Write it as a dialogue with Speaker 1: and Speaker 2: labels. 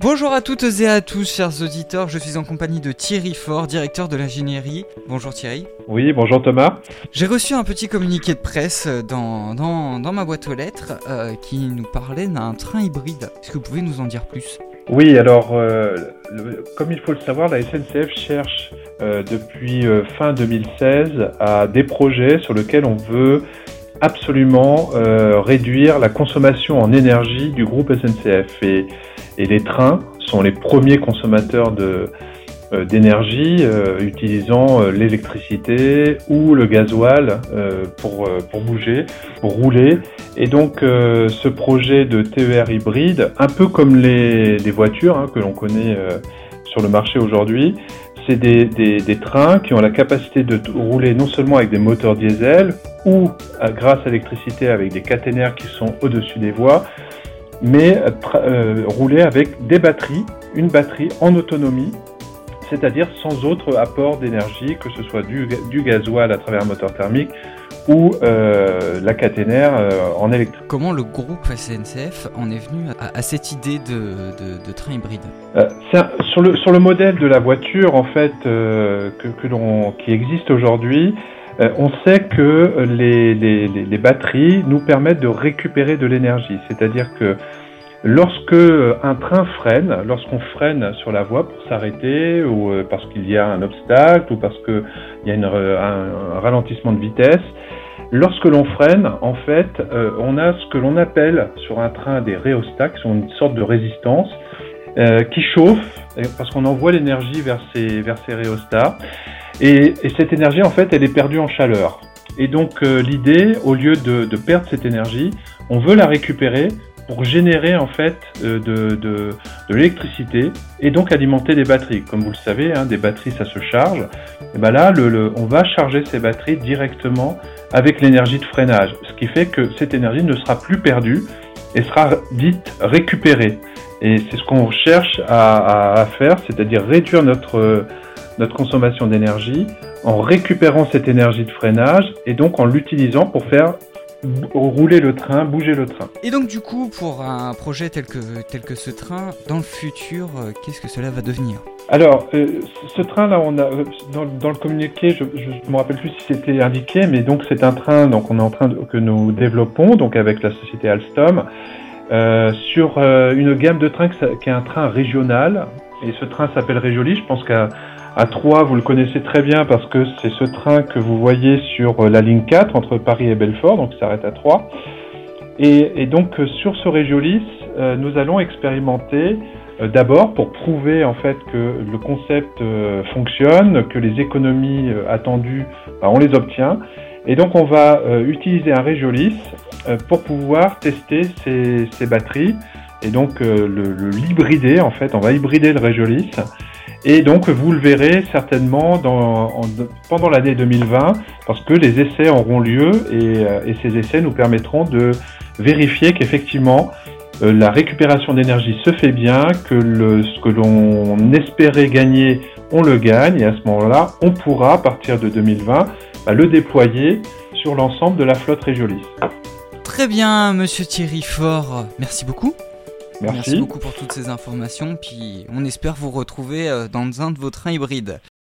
Speaker 1: Bonjour à toutes et à tous, chers auditeurs. Je suis en compagnie de Thierry Fort, directeur de l'ingénierie. Bonjour Thierry.
Speaker 2: Oui, bonjour Thomas.
Speaker 1: J'ai reçu un petit communiqué de presse dans, dans, dans ma boîte aux lettres euh, qui nous parlait d'un train hybride. Est-ce que vous pouvez nous en dire plus?
Speaker 2: Oui, alors, euh, le- comme il faut le savoir, la SNCF cherche euh, depuis fin 2016 à des projets sur lesquels on veut absolument euh, réduire la consommation en énergie du groupe SNCF. Et, les trains sont les premiers consommateurs euh, d'énergie euh, utilisant l'électricité ou le gasoil pour, bouger, pour rouler. Et donc ce projet de TER hybride, un peu comme les, voitures hein, que l'on connaît sur le marché aujourd'hui, c'est des, trains qui ont la capacité de rouler non seulement avec des moteurs diesel ou grâce à l'électricité avec des caténaires qui sont au-dessus des voies, mais euh, euh, rouler avec des batteries, une batterie en autonomie, c'est-à-dire sans autre apport d'énergie, que ce soit du, du gasoil à travers un moteur thermique ou euh, la caténaire euh, en électrique.
Speaker 1: Comment le groupe SNCF en est venu à, à cette idée de, de- de train hybride?
Speaker 2: Euh, un- sur, le, sur le modèle de la voiture en fait que, que l'on qui existe aujourd'hui, on sait que les, les, les, les batteries nous permettent de récupérer de l'énergie. C'est-à-dire que lorsque un train freine, lorsqu'on freine sur la voie pour s'arrêter ou parce qu'il y a un obstacle ou parce qu'il y a une, re- un, un ralentissement de vitesse, Lorsque l'on freine, en fait, euh, on a ce que l'on appelle sur un train des rhéostats, qui sont une sorte de résistance, euh, qui chauffe, parce qu'on envoie l'énergie vers ces, vers ces rhéostats. Et, et cette énergie, en fait, elle est perdue en chaleur. Et donc, euh, l'idée, au lieu de perdre cette énergie, on veut la récupérer pour générer, en fait, euh, de, l'électricité et donc alimenter des batteries. Comme vous le savez, hein, des batteries, ça se charge. Et ben là, on va charger ces batteries directement avec l'énergie de freinage, ce qui fait que cette énergie ne sera plus perdue et sera vite récupérée. Et c'est ce qu'on cherche à, faire, c'est-à-dire réduire notre, euh, notre consommation d'énergie en récupérant cette énergie de freinage et donc en l'utilisant pour faire rouler le train, bouger le train.
Speaker 1: Et donc du coup, pour un projet tel que, tel que ce train, dans le futur, euh, qu'est-ce que cela va devenir?
Speaker 2: Alors, euh, ce train-là, on a dans, dans le communiqué, je ne me rappelle plus si c'était indiqué, mais donc c'est un train donc on est en train de, que nous développons donc avec la société Alstom euh, sur euh, une gamme de trains qui est un train régional et ce train s'appelle Régioli. Je pense qu'à à Troyes, vous le connaissez très bien parce que c'est ce train que vous voyez sur euh, la ligne 4 entre Paris et Belfort, donc il s'arrête à Troyes. Et, et donc euh, sur ce Régiolis, euh, nous allons expérimenter D'abord, pour prouver en fait que le concept fonctionne, que les économies attendues, bah, on les obtient. Et donc, on va utiliser un Regiolis euh, pour pouvoir tester ces, batteries et donc le. En fait, on va hybrider le Regiolis. Et donc, vous le verrez certainement pendant l'année 2020 parce que les essais auront lieu et, euh, et ces essais nous permettront de vérifier qu'effectivement euh, la récupération d'énergie se fait bien, que ce que l'on espérait gagner, on le gagne, et à ce moment-là, on pourra, à partir de 2020, bah, le déployer sur l'ensemble de la flotte Régiolis.
Speaker 1: Très bien, monsieur Thierry Fort, merci beaucoup.
Speaker 2: Merci.
Speaker 1: beaucoup pour toutes ces informations, puis on espère vous retrouver euh, dans un de vos trains hybrides.